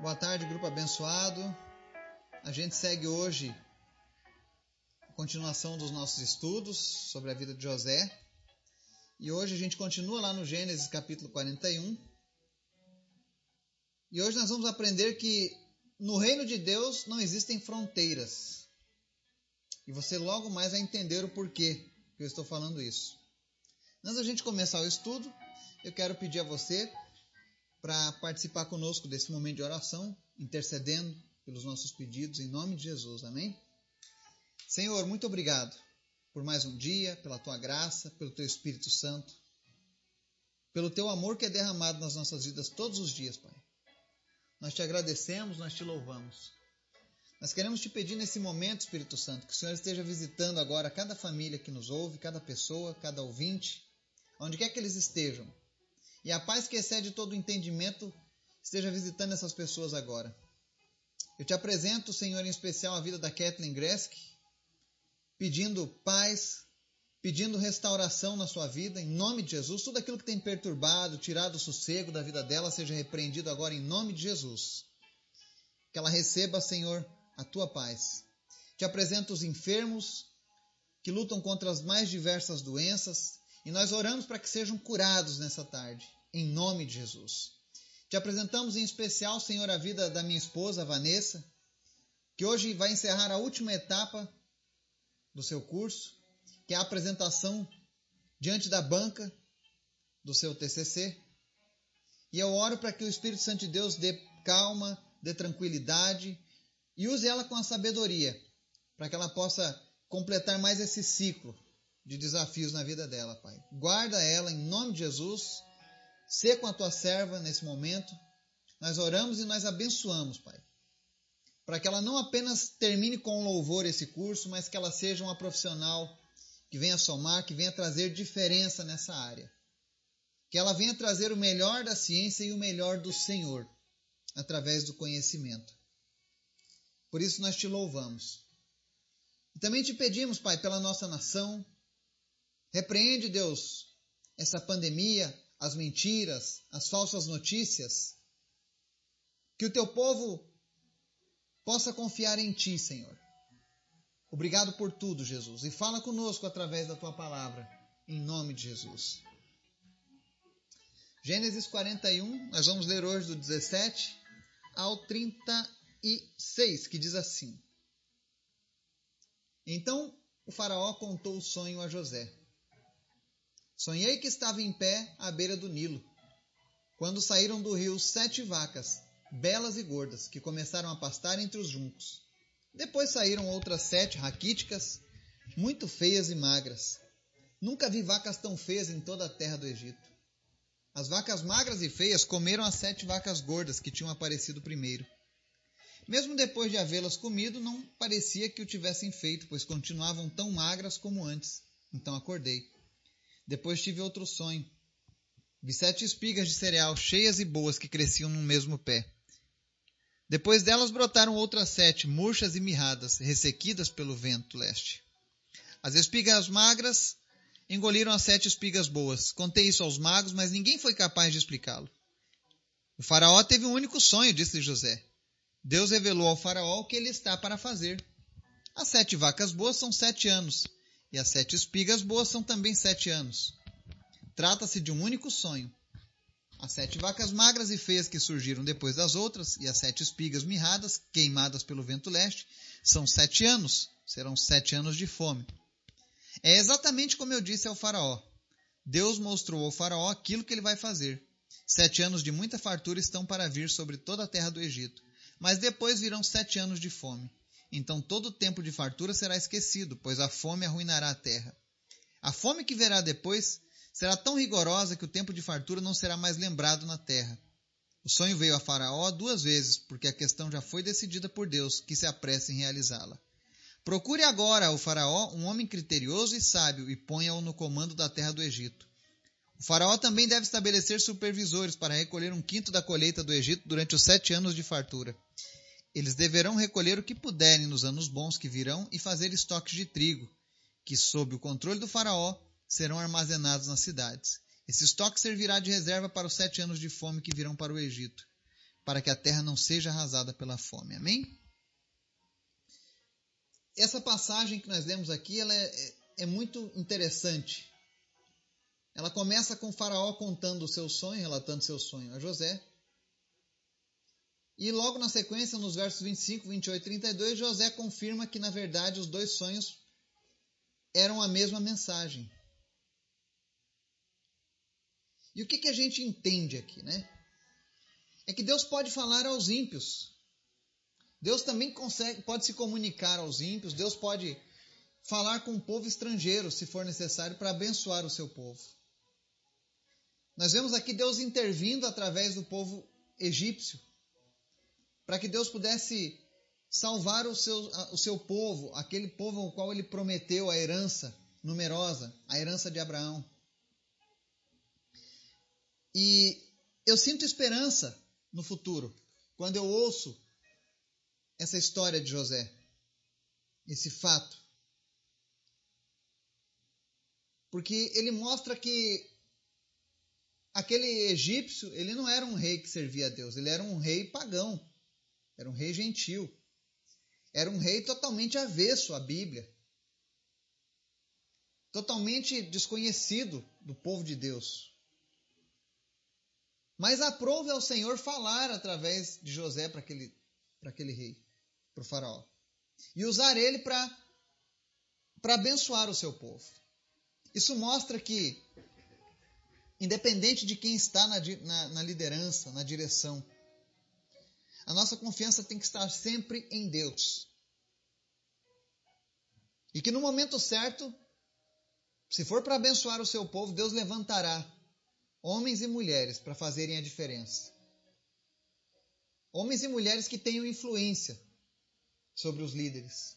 Boa tarde, grupo abençoado. A gente segue hoje a continuação dos nossos estudos sobre a vida de José. E hoje a gente continua lá no Gênesis capítulo 41. E hoje nós vamos aprender que no reino de Deus não existem fronteiras. E você logo mais vai entender o porquê que eu estou falando isso. Antes da gente começar o estudo, eu quero pedir a você para participar conosco desse momento de oração, intercedendo pelos nossos pedidos, em nome de Jesus. Amém? Senhor, muito obrigado por mais um dia, pela tua graça, pelo teu Espírito Santo, pelo teu amor que é derramado nas nossas vidas todos os dias, Pai. Nós te agradecemos, nós te louvamos. Nós queremos te pedir nesse momento, Espírito Santo, que o Senhor esteja visitando agora cada família que nos ouve, cada pessoa, cada ouvinte, onde quer que eles estejam e a paz que excede todo entendimento esteja visitando essas pessoas agora. Eu te apresento, Senhor, em especial a vida da Kathleen Gresk, pedindo paz, pedindo restauração na sua vida, em nome de Jesus. Tudo aquilo que tem perturbado, tirado o sossego da vida dela, seja repreendido agora em nome de Jesus. Que ela receba, Senhor, a tua paz. Te apresento os enfermos que lutam contra as mais diversas doenças, e nós oramos para que sejam curados nessa tarde, em nome de Jesus. Te apresentamos em especial, Senhor, a vida da minha esposa, Vanessa, que hoje vai encerrar a última etapa do seu curso, que é a apresentação diante da banca do seu TCC. E eu oro para que o Espírito Santo de Deus dê calma, dê tranquilidade e use ela com a sabedoria, para que ela possa completar mais esse ciclo de desafios na vida dela, Pai. Guarda ela em nome de Jesus. Sê com a tua serva nesse momento. Nós oramos e nós abençoamos, Pai. Para que ela não apenas termine com louvor esse curso, mas que ela seja uma profissional que venha somar, que venha trazer diferença nessa área. Que ela venha trazer o melhor da ciência e o melhor do Senhor através do conhecimento. Por isso nós te louvamos. E também te pedimos, Pai, pela nossa nação, Repreende, Deus, essa pandemia, as mentiras, as falsas notícias. Que o teu povo possa confiar em ti, Senhor. Obrigado por tudo, Jesus. E fala conosco através da tua palavra, em nome de Jesus. Gênesis 41, nós vamos ler hoje do 17 ao 36, que diz assim: Então o Faraó contou o sonho a José. Sonhei que estava em pé à beira do Nilo, quando saíram do rio sete vacas, belas e gordas, que começaram a pastar entre os juncos. Depois saíram outras sete raquíticas, muito feias e magras. Nunca vi vacas tão feias em toda a terra do Egito. As vacas magras e feias comeram as sete vacas gordas que tinham aparecido primeiro. Mesmo depois de havê-las comido, não parecia que o tivessem feito, pois continuavam tão magras como antes. Então acordei. Depois tive outro sonho. Vi sete espigas de cereal cheias e boas que cresciam no mesmo pé. Depois delas brotaram outras sete, murchas e mirradas, ressequidas pelo vento leste. As espigas magras engoliram as sete espigas boas. Contei isso aos magos, mas ninguém foi capaz de explicá-lo. O faraó teve um único sonho, disse José. Deus revelou ao faraó o que ele está para fazer. As sete vacas boas são sete anos, e as sete espigas boas são também sete anos. Trata-se de um único sonho. As sete vacas magras e feias que surgiram depois das outras, e as sete espigas mirradas, queimadas pelo vento leste, são sete anos. Serão sete anos de fome. É exatamente como eu disse ao Faraó. Deus mostrou ao Faraó aquilo que ele vai fazer. Sete anos de muita fartura estão para vir sobre toda a terra do Egito, mas depois virão sete anos de fome. Então todo o tempo de fartura será esquecido, pois a fome arruinará a terra. A fome que verá depois será tão rigorosa que o tempo de fartura não será mais lembrado na terra. O sonho veio a Faraó duas vezes, porque a questão já foi decidida por Deus, que se apressa em realizá-la. Procure agora, o Faraó, um homem criterioso e sábio, e ponha-o no comando da terra do Egito. O Faraó também deve estabelecer supervisores para recolher um quinto da colheita do Egito durante os sete anos de fartura. Eles deverão recolher o que puderem nos anos bons que virão e fazer estoques de trigo, que, sob o controle do Faraó, serão armazenados nas cidades. Esse estoque servirá de reserva para os sete anos de fome que virão para o Egito. para que a terra não seja arrasada pela fome. Amém? Essa passagem que nós lemos aqui ela é, é, é muito interessante. Ela começa com o faraó contando o seu sonho, relatando seu sonho a José. E logo na sequência, nos versos 25, 28 e 32, José confirma que, na verdade, os dois sonhos eram a mesma mensagem. E o que, que a gente entende aqui, né? É que Deus pode falar aos ímpios. Deus também consegue, pode se comunicar aos ímpios. Deus pode falar com o povo estrangeiro, se for necessário, para abençoar o seu povo. Nós vemos aqui Deus intervindo através do povo egípcio, para que Deus pudesse salvar o seu, o seu povo, aquele povo ao qual ele prometeu a herança numerosa, a herança de Abraão. E eu sinto esperança no futuro quando eu ouço essa história de José, esse fato. Porque ele mostra que aquele egípcio, ele não era um rei que servia a Deus, ele era um rei pagão, era um rei gentil. Era um rei totalmente avesso à Bíblia. Totalmente desconhecido do povo de Deus. Mas aprove ao Senhor falar através de José para aquele, aquele rei, para o faraó. E usar ele para abençoar o seu povo. Isso mostra que, independente de quem está na, na, na liderança, na direção, a nossa confiança tem que estar sempre em Deus. E que no momento certo, se for para abençoar o seu povo, Deus levantará homens e mulheres para fazerem a diferença. Homens e mulheres que tenham influência sobre os líderes.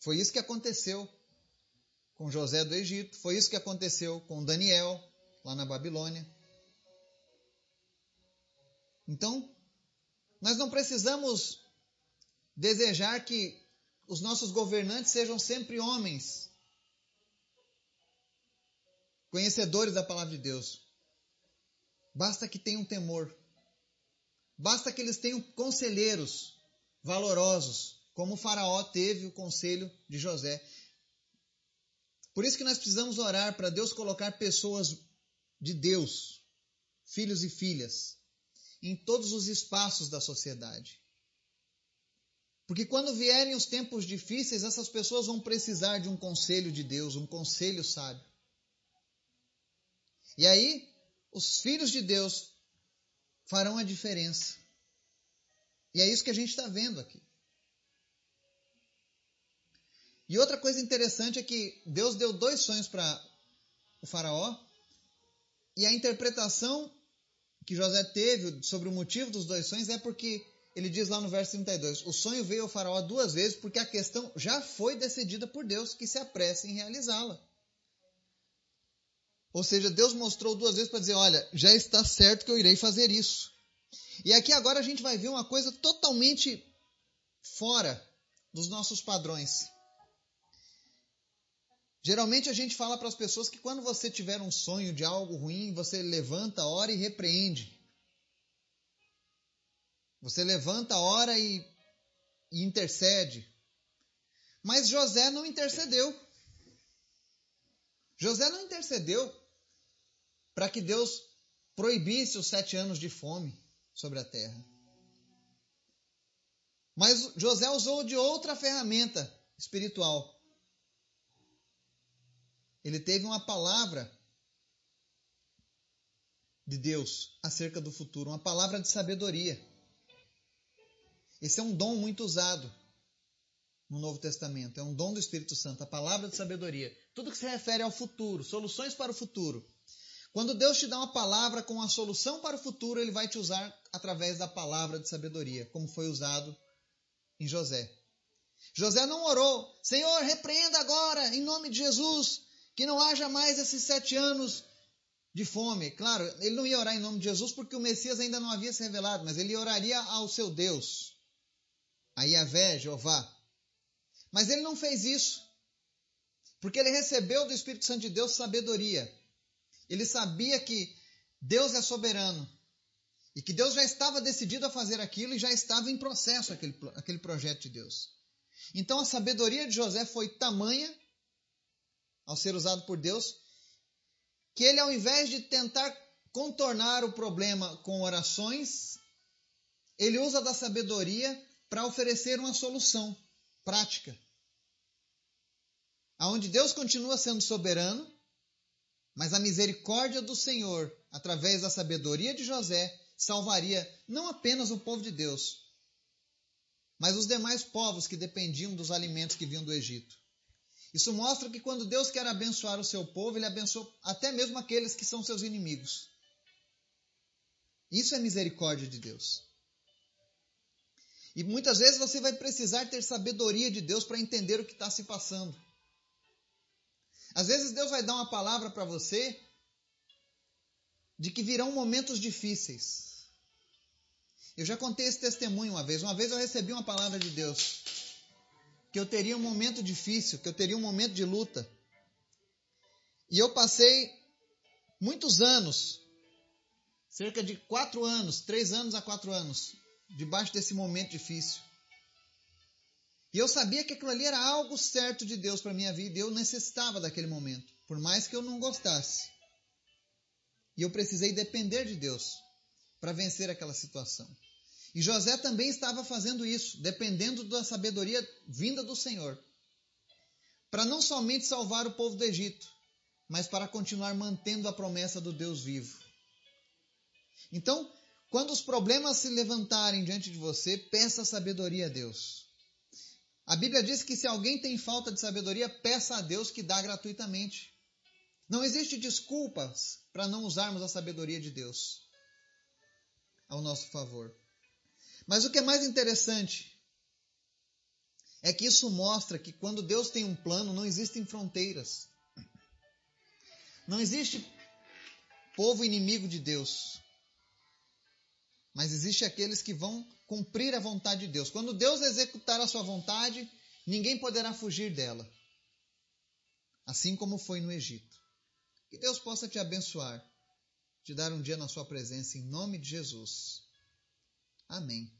Foi isso que aconteceu com José do Egito, foi isso que aconteceu com Daniel lá na Babilônia. Então, nós não precisamos desejar que os nossos governantes sejam sempre homens, conhecedores da palavra de Deus. Basta que tenham temor. Basta que eles tenham conselheiros valorosos, como o Faraó teve o conselho de José. Por isso que nós precisamos orar para Deus colocar pessoas de Deus, filhos e filhas, em todos os espaços da sociedade. Porque quando vierem os tempos difíceis, essas pessoas vão precisar de um conselho de Deus, um conselho sábio. E aí, os filhos de Deus farão a diferença. E é isso que a gente está vendo aqui. E outra coisa interessante é que Deus deu dois sonhos para o Faraó, e a interpretação que José teve sobre o motivo dos dois sonhos é porque ele diz lá no verso 32: O sonho veio ao Faraó duas vezes porque a questão já foi decidida por Deus, que se apresse em realizá-la. Ou seja, Deus mostrou duas vezes para dizer: Olha, já está certo que eu irei fazer isso. E aqui agora a gente vai ver uma coisa totalmente fora dos nossos padrões. Geralmente a gente fala para as pessoas que quando você tiver um sonho de algo ruim, você levanta, ora e repreende. Você levanta, ora e, e intercede. Mas José não intercedeu. José não intercedeu para que Deus proibisse os sete anos de fome sobre a terra. Mas José usou de outra ferramenta espiritual. Ele teve uma palavra de Deus acerca do futuro, uma palavra de sabedoria. Esse é um dom muito usado no Novo Testamento. É um dom do Espírito Santo, a palavra de sabedoria. Tudo que se refere ao futuro, soluções para o futuro. Quando Deus te dá uma palavra com a solução para o futuro, Ele vai te usar através da palavra de sabedoria, como foi usado em José. José não orou, Senhor, repreenda agora, em nome de Jesus, que não haja mais esses sete anos de fome. Claro, ele não ia orar em nome de Jesus porque o Messias ainda não havia se revelado, mas ele oraria ao seu Deus a Yahvé, Jeová. Mas ele não fez isso, porque ele recebeu do Espírito Santo de Deus sabedoria. Ele sabia que Deus é soberano E que Deus já estava decidido a fazer aquilo e já estava em processo aquele, aquele projeto de Deus. Então a sabedoria de José foi tamanha, ao ser usado por Deus, que ele, ao invés de tentar contornar o problema com orações, ele usa da sabedoria para oferecer uma solução prática. Aonde Deus continua sendo soberano, mas a misericórdia do Senhor, através da sabedoria de José, salvaria não apenas o povo de Deus, mas os demais povos que dependiam dos alimentos que vinham do Egito. Isso mostra que quando Deus quer abençoar o seu povo, ele abençoa até mesmo aqueles que são seus inimigos. Isso é misericórdia de Deus. E muitas vezes você vai precisar ter sabedoria de Deus para entender o que está se passando. Às vezes Deus vai dar uma palavra para você de que virão momentos difíceis. Eu já contei esse testemunho uma vez. Uma vez eu recebi uma palavra de Deus que eu teria um momento difícil, que eu teria um momento de luta. E eu passei muitos anos, cerca de quatro anos, três anos a quatro anos, debaixo desse momento difícil. E eu sabia que aquilo ali era algo certo de Deus para minha vida e eu necessitava daquele momento, por mais que eu não gostasse. E eu precisei depender de Deus para vencer aquela situação. E José também estava fazendo isso, dependendo da sabedoria vinda do Senhor, para não somente salvar o povo do Egito, mas para continuar mantendo a promessa do Deus vivo. Então, quando os problemas se levantarem diante de você, peça sabedoria a Deus. A Bíblia diz que se alguém tem falta de sabedoria, peça a Deus que dá gratuitamente. Não existe desculpas para não usarmos a sabedoria de Deus ao nosso favor. Mas o que é mais interessante é que isso mostra que quando Deus tem um plano, não existem fronteiras. Não existe povo inimigo de Deus. Mas existe aqueles que vão cumprir a vontade de Deus. Quando Deus executar a sua vontade, ninguém poderá fugir dela. Assim como foi no Egito. Que Deus possa te abençoar, te dar um dia na sua presença, em nome de Jesus. Amém.